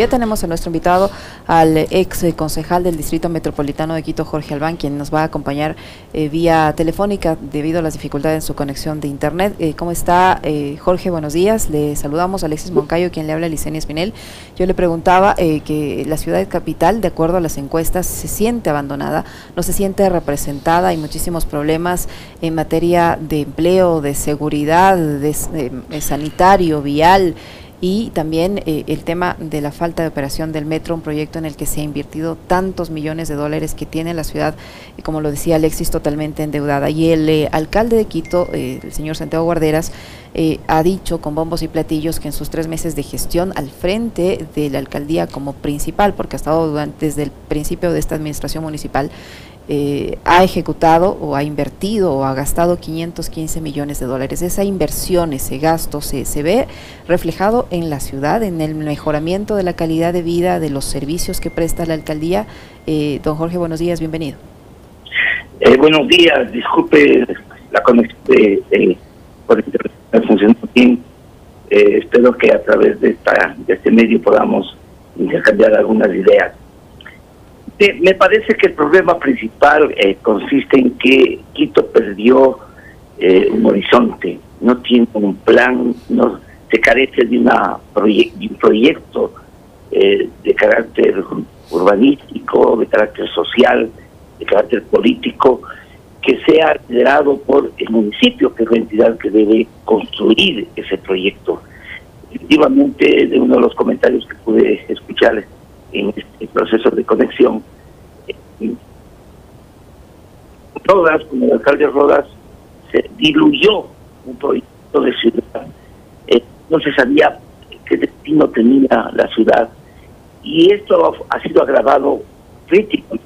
Ya tenemos a nuestro invitado al ex concejal del Distrito Metropolitano de Quito, Jorge Albán, quien nos va a acompañar eh, vía telefónica debido a las dificultades en su conexión de internet. Eh, ¿Cómo está eh, Jorge? Buenos días. Le saludamos a Alexis Moncayo, quien le habla a Licenia Espinel. Yo le preguntaba que la ciudad capital, de acuerdo a las encuestas, se siente abandonada, no se siente representada, hay muchísimos problemas en materia de empleo, de seguridad, de sanitario, vial y también eh, el tema de la falta de operación del metro, un proyecto en el que se ha invertido tantos millones de dólares que tiene la ciudad, como lo decía Alexis, totalmente endeudada. Y el eh, alcalde de Quito, eh, el señor Santiago Guarderas, ha dicho con bombos y platillos que en sus tres meses de gestión al frente de la alcaldía como principal, porque ha estado desde el principio de esta administración municipal, eh, ha ejecutado o ha invertido o ha gastado 515 millones de dólares. Esa inversión, ese gasto se, se ve reflejado en la ciudad, en el mejoramiento de la calidad de vida, de los servicios que presta la alcaldía. Eh, don Jorge, buenos días, bienvenido. Eh, buenos días, disculpe la conexión de, por funcionó bien. espero que a través de, esta, de este medio podamos intercambiar algunas ideas me parece que el problema principal eh, consiste en que Quito perdió eh, un horizonte, no tiene un plan, no se carece de, una un proyecto eh, de carácter urbanístico, de carácter social, de carácter político, que sea liderado por el municipio, que es la entidad que debe construir ese proyecto. Efectivamente, de uno de los comentarios que pude escuchar en este proceso de conexión. Rodas, como el alcalde Rodas, se diluyó un proyecto de ciudad. Eh, no se sabía qué destino tenía la ciudad. Y esto ha sido agravado crítico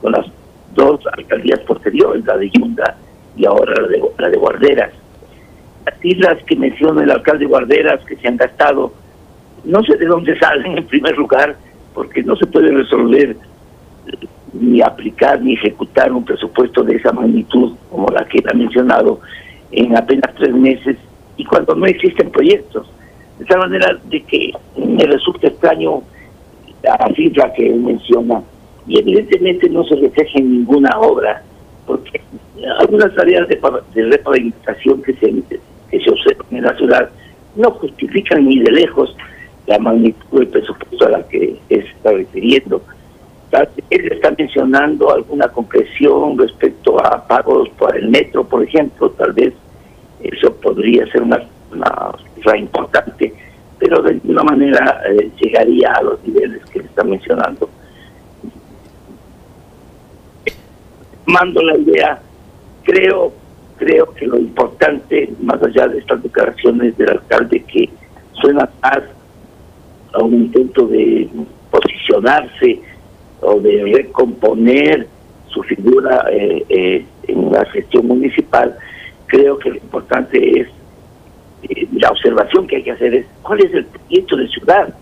con las dos alcaldías posteriores, la de Yunda y ahora la de, la de Guarderas. Las islas que menciona el alcalde Guarderas que se han gastado, no sé de dónde salen en primer lugar, porque no se puede resolver ni aplicar ni ejecutar un presupuesto de esa magnitud como la que ha mencionado en apenas tres meses y cuando no existen proyectos. De tal manera de que me resulta extraño la cifra que él menciona y evidentemente no se refleja en ninguna obra porque algunas áreas de, de repavimentación que se, que se observan en la ciudad no justifican ni de lejos la magnitud del presupuesto a la que se está refiriendo. Él está mencionando alguna concreción respecto a pagos por el metro, por ejemplo, tal vez eso podría ser una, una importante, pero de ninguna manera eh, llegaría a los niveles que está mencionando. Mando la idea, creo, creo que lo importante, más allá de estas declaraciones del alcalde que suena más a un intento de posicionarse o de recomponer su figura eh, eh, en la gestión municipal, creo que lo importante es, eh, la observación que hay que hacer es, ¿cuál es el proyecto de ciudad?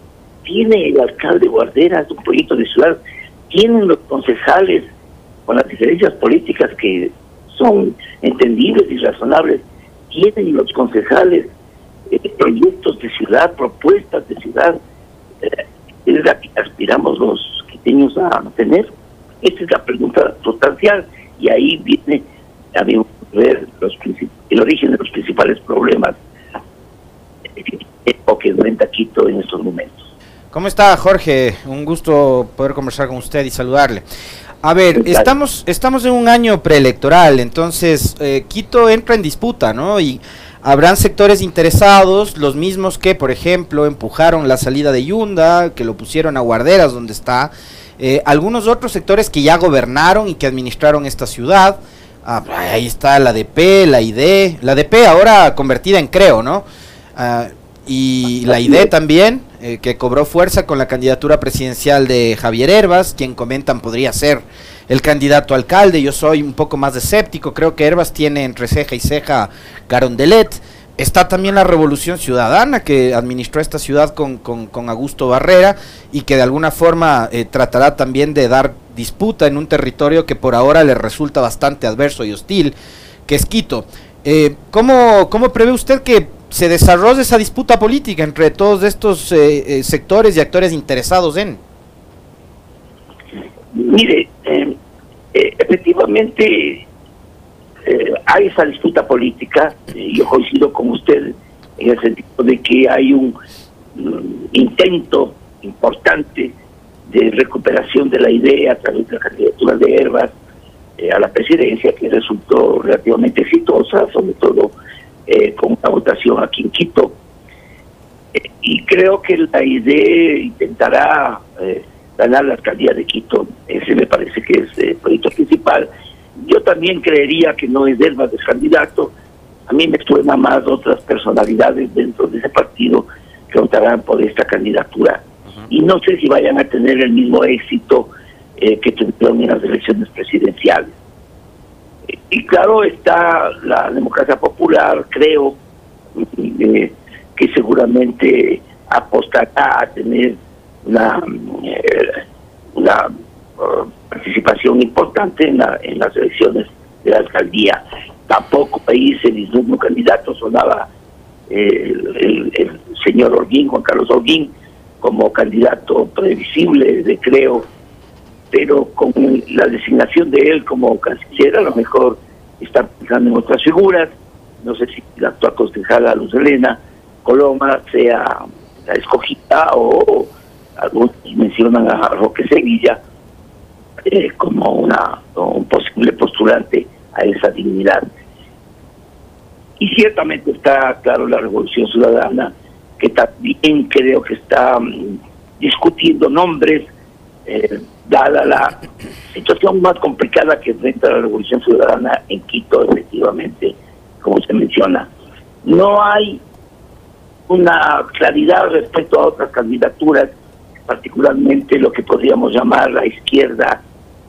¿Tiene el alcalde Guarderas un proyecto de ciudad? ¿Tienen los concejales, con las diferencias políticas que son entendibles y razonables, tienen los concejales proyectos de ciudad, propuestas de ciudad? Es la que aspiramos los a tener? Esta es la pregunta sustancial y ahí viene a ver los el origen de los principales problemas o que enfrenta Quito en estos momentos. ¿Cómo está Jorge? Un gusto poder conversar con usted y saludarle. A ver, estamos, estamos en un año preelectoral, entonces eh, Quito entra en disputa, ¿no? Y habrán sectores interesados, los mismos que, por ejemplo, empujaron la salida de Yunda, que lo pusieron a guarderas donde está, eh, algunos otros sectores que ya gobernaron y que administraron esta ciudad. Ah, ahí está la DP, la ID, la DP ahora convertida en Creo, ¿no? Ah, y la ID también, eh, que cobró fuerza con la candidatura presidencial de Javier Herbas, quien comentan podría ser el candidato alcalde. Yo soy un poco más escéptico, creo que Herbas tiene entre ceja y ceja Carondelet. Está también la Revolución Ciudadana que administró esta ciudad con, con, Augusto Barrera y que de alguna forma eh, tratará también de dar disputa en un territorio que por ahora le resulta bastante adverso y hostil, que es Quito. Eh, ¿cómo, ¿Cómo prevé usted que se desarrolla esa disputa política entre todos estos eh, eh, sectores y actores interesados en? Mire, eh, efectivamente hay esa disputa política, yo coincido con usted en el sentido de que hay un intento importante de recuperación de la idea a través de la candidatura de Herbas a la presidencia que resultó relativamente exitosa, sobre todo eh, con una votación aquí en Quito. Eh, y creo que la idea intentará eh, ganar la alcaldía de Quito. Ese me parece que es el proyecto principal. Yo también creería que no es Delmas de candidato. A mí me suena más otras personalidades dentro de ese partido que votarán por esta candidatura. Y no sé si vayan a tener el mismo éxito que tuvieron en las elecciones presidenciales. Y claro, está la democracia popular, creo, eh, que seguramente apostará a tener una, eh, una uh, participación importante en, en las elecciones de la alcaldía. Tampoco ahí se candidato, sonaba eh, el, el, señor Orguín, Juan Carlos Orguín, como candidato previsible de creo pero con la designación de él como canciller a lo mejor está pensando en otras figuras, no sé si la actual concejala Luz Elena Coloma sea la escogida o, algunos mencionan a Roque Sevilla eh, como una un posible postulante a esa dignidad. Y ciertamente está claro la Revolución Ciudadana, que también creo que está mm, discutiendo nombres eh, dada la situación más complicada que enfrenta la Revolución Ciudadana en Quito, efectivamente, como se menciona. No hay una claridad respecto a otras candidaturas, particularmente lo que podríamos llamar la izquierda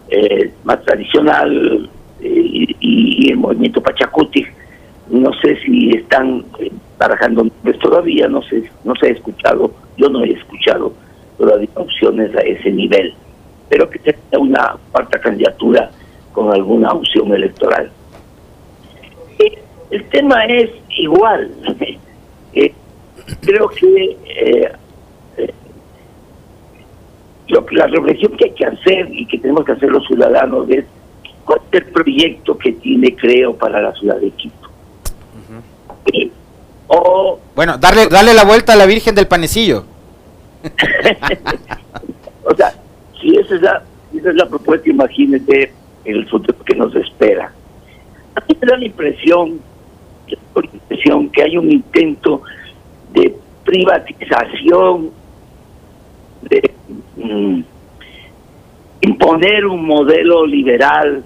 eh, más tradicional eh, y, el movimiento Pachacuti. No sé si están eh, barajando todavía, no sé, no se ha escuchado, yo no he escuchado todavía opciones a ese nivel pero que tenga una cuarta candidatura con alguna opción electoral. El tema es igual. Creo que lo que la reflexión que hay que hacer y que tenemos que hacer los ciudadanos es cuál es el proyecto que tiene Creo para la ciudad de Quito. o, bueno, darle, darle la vuelta a la Virgen del Panecillo. o sea, y esa es la, esa es la propuesta, imagínate, el futuro que nos espera. A mí me da la impresión, la impresión que hay un intento de privatización, imponer un modelo liberal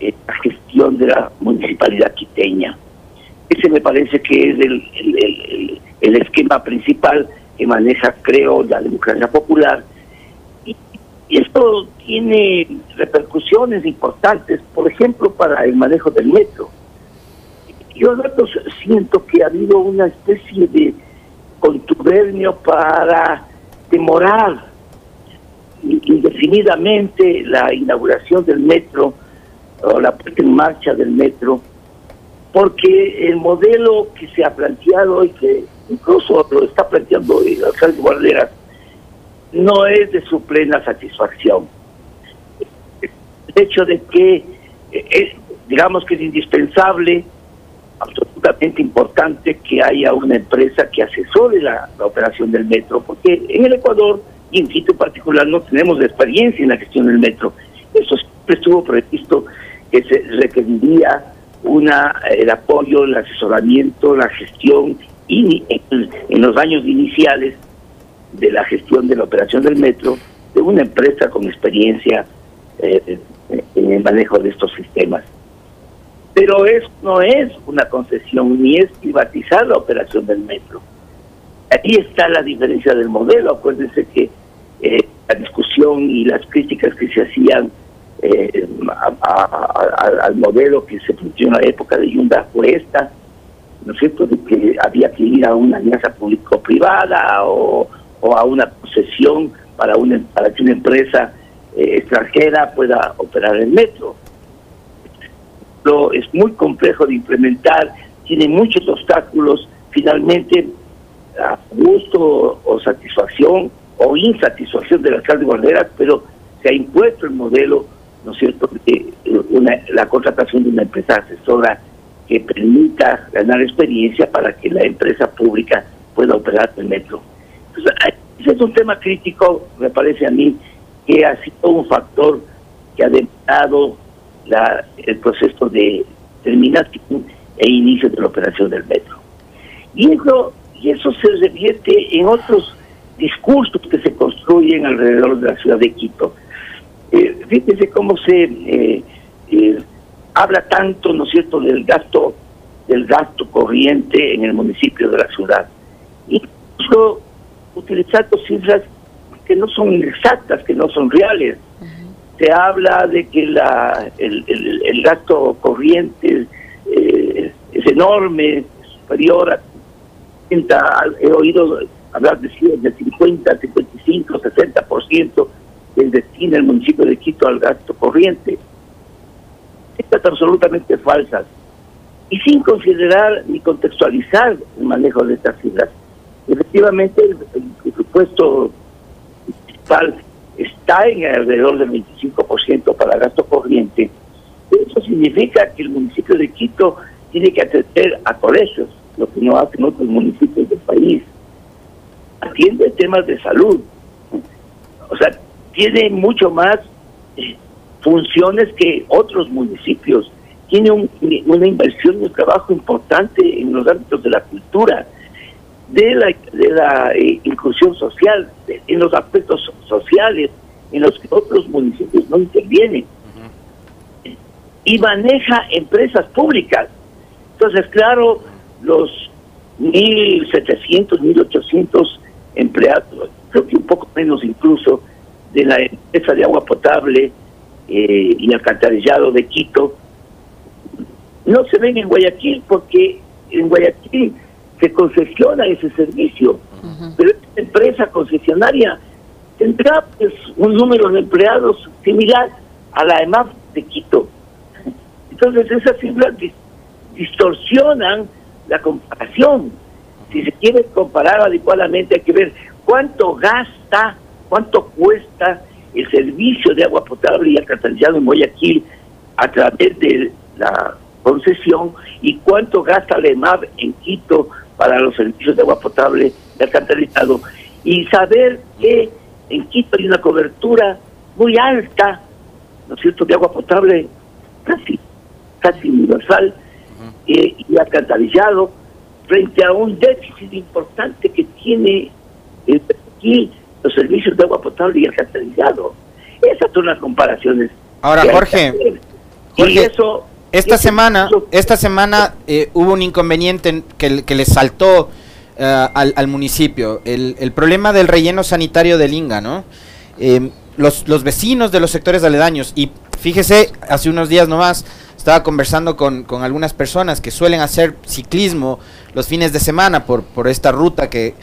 en la gestión de la municipalidad quiteña. Ese me parece que es el, el, esquema principal que maneja, creo, la democracia popular y esto tiene repercusiones importantes, por ejemplo, para el manejo del metro. Yo datos siento que ha habido una especie de contubernio para demorar indefinidamente la inauguración del metro o la puesta en marcha del metro, porque el modelo que se ha planteado y que incluso lo está planteando el alcalde Guarderas no es de su plena satisfacción. El hecho de que, eh, digamos que es indispensable, absolutamente importante que haya una empresa que asesore la, operación del metro, porque en el Ecuador y en en particular no tenemos experiencia en la gestión del metro. Eso siempre estuvo previsto que se requeriría una, el apoyo, el asesoramiento, la gestión y en los años iniciales de la gestión de la operación del metro de una empresa con experiencia eh, en el manejo de estos sistemas. Pero eso no es una concesión ni es privatizar la operación del metro. Aquí está la diferencia del modelo. Acuérdense que eh, la discusión y las críticas que se hacían eh, al modelo que se funcionó en la época de Yunda fue esta, ¿no es cierto?, de que había que ir a una alianza público-privada o, o a una posesión para, una, para que una empresa eh, extranjera pueda operar el metro. Lo, es muy complejo de implementar, tiene muchos obstáculos finalmente a gusto o satisfacción o insatisfacción de las alcalde Guarderas, pero se ha impuesto el modelo, ¿no es cierto?, de la contratación de una empresa asesora que permita ganar experiencia para que la empresa pública pueda operar el metro. ese es un tema crítico, me parece a mí, que ha sido un factor que ha demorado la, el proceso de terminación e inicio de la operación del metro. Y eso, y eso se revierte en otros discursos que se construyen alrededor de la ciudad de Quito. Eh, fíjense cómo se eh, eh, habla tanto, ¿no es cierto?, del gasto, del gasto corriente en el municipio de la ciudad. Incluso utilizando cifras que no son exactas, que no son reales. Se habla de que la, el, el, gasto corriente eh, es enorme, superior a he oído hablar de de 50, 55, 60% del destino del municipio de Quito al gasto corriente. Estas absolutamente falsas. Y sin considerar ni contextualizar el manejo de estas cifras. Efectivamente, el, presupuesto municipal está en alrededor del 25% para gasto corriente. Eso significa que el municipio de Quito tiene que atender a colegios, lo que no hacen otros municipios del país. Atiende temas de salud. O sea, tiene mucho más eh, funciones que otros municipios. Tiene una inversión y un trabajo importante en los ámbitos de la cultura, de la, de la eh, inclusión social, en los aspectos sociales en los que otros municipios no intervienen. Y maneja empresas públicas. Entonces, claro, los 1.700, 1.800 empleados, creo que un poco menos incluso, de la empresa de agua potable eh, y alcantarillado de Quito, no se ven en Guayaquil porque en Guayaquil se concesiona ese servicio, pero esta empresa concesionaria tendrá pues, un número de empleados similar a la EMAF de Quito. Entonces esas cifras distorsionan la comparación. Si se quiere comparar adecuadamente hay que ver cuánto gasta, cuánto cuesta el servicio de agua potable y alcantarillado en Guayaquil a través de la concesión y cuánto gasta la EMAP en Quito para los servicios de agua potable y alcantarillado y saber que en Quito hay una cobertura muy alta, ¿no es cierto?, de agua potable casi, casi universal eh, y alcantarillado frente a un déficit importante que tiene aquí los servicios de agua potable y alcantarillado. Esas son las comparaciones. Ahora, Jorge, eso, esta semana, esta semana eh, hubo un inconveniente que, que le saltó eh, al, municipio, el, el, problema del relleno sanitario del Inga, ¿no? Eh, los, los vecinos de los sectores aledaños, y fíjese, hace unos días nomás, estaba conversando con, con, algunas personas que suelen hacer ciclismo los fines de semana por, por esta ruta que,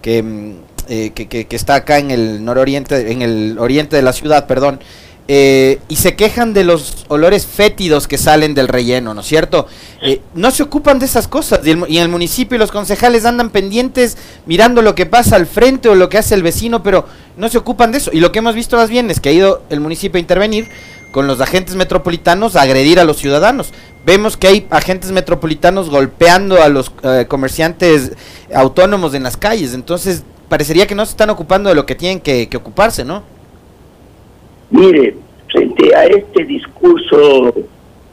que, mm, eh, que, está acá en el nororiente, en el oriente de la ciudad, perdón. Eh, y se quejan de los olores fétidos que salen del relleno, ¿no es cierto? Eh, no se ocupan de esas cosas y, en el municipio y los concejales andan pendientes mirando lo que pasa al frente o lo que hace el vecino, pero no se ocupan de eso. Y lo que hemos visto más bien es que ha ido el municipio a intervenir con los agentes metropolitanos agredir a los ciudadanos. Vemos que hay agentes metropolitanos golpeando a los eh, comerciantes autónomos en las calles, entonces parecería que no se están ocupando de lo que tienen que ocuparse, ¿no? Mire, frente a este discurso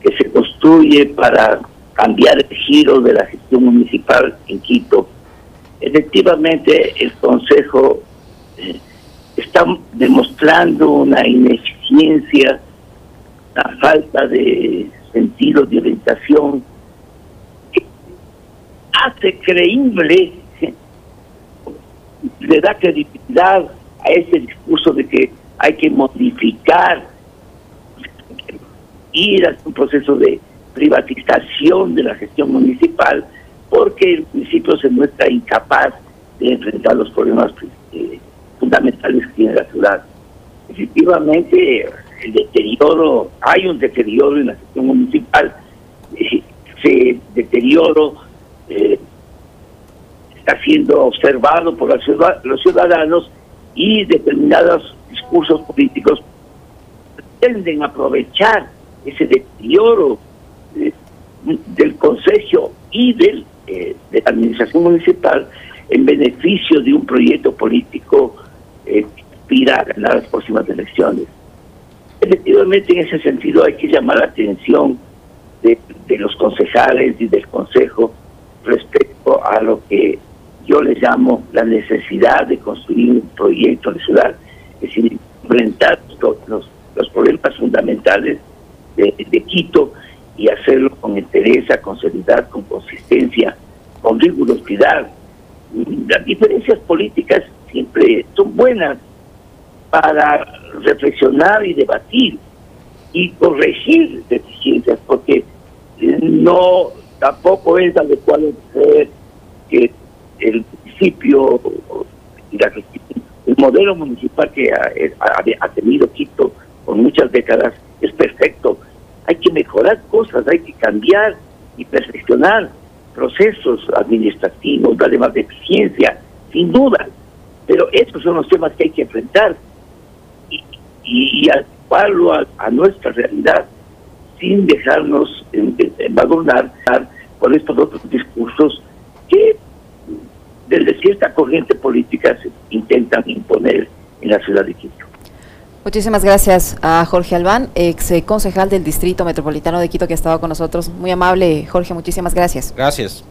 que se construye para cambiar el giro de la gestión municipal en Quito, efectivamente el Consejo eh, está demostrando una ineficiencia, una falta de sentido de orientación que hace creíble, le da credibilidad a ese discurso de que hay que modificar, ir a un proceso de privatización de la gestión municipal, porque el municipio se muestra incapaz de enfrentar los problemas eh, fundamentales que tiene la ciudad. Efectivamente, el deterioro, hay un deterioro en la gestión municipal, ese deterioro eh, está siendo observado por los ciudadanos y determinados discursos políticos pretenden aprovechar ese deterioro eh, del Consejo y del, eh, de la Administración Municipal en beneficio de un proyecto político eh, que a ganar las próximas elecciones. Efectivamente, en ese sentido hay que llamar la atención de, los concejales y del Consejo respecto a lo que yo les llamo la necesidad de construir un proyecto de ciudad, es decir, enfrentar los, los problemas fundamentales de, de, Quito y hacerlo con entereza, con seriedad, con consistencia, con rigurosidad. Las diferencias políticas siempre son buenas para reflexionar y debatir y corregir deficiencias, porque no tampoco es adecuado creer que el municipio el modelo municipal que ha, tenido Quito por muchas décadas es perfecto. Hay que mejorar cosas, hay que cambiar y perfeccionar procesos administrativos, darle más eficiencia, sin duda. Pero estos son los temas que hay que enfrentar y, y, adecuarlo a, nuestra realidad sin dejarnos embadurnar por estos otros discursos que desde cierta corriente política se intentan imponer en la ciudad de Quito. Muchísimas gracias a Jorge Albán, ex concejal del Distrito Metropolitano de Quito que ha estado con nosotros. Muy amable, Jorge, muchísimas gracias. Gracias.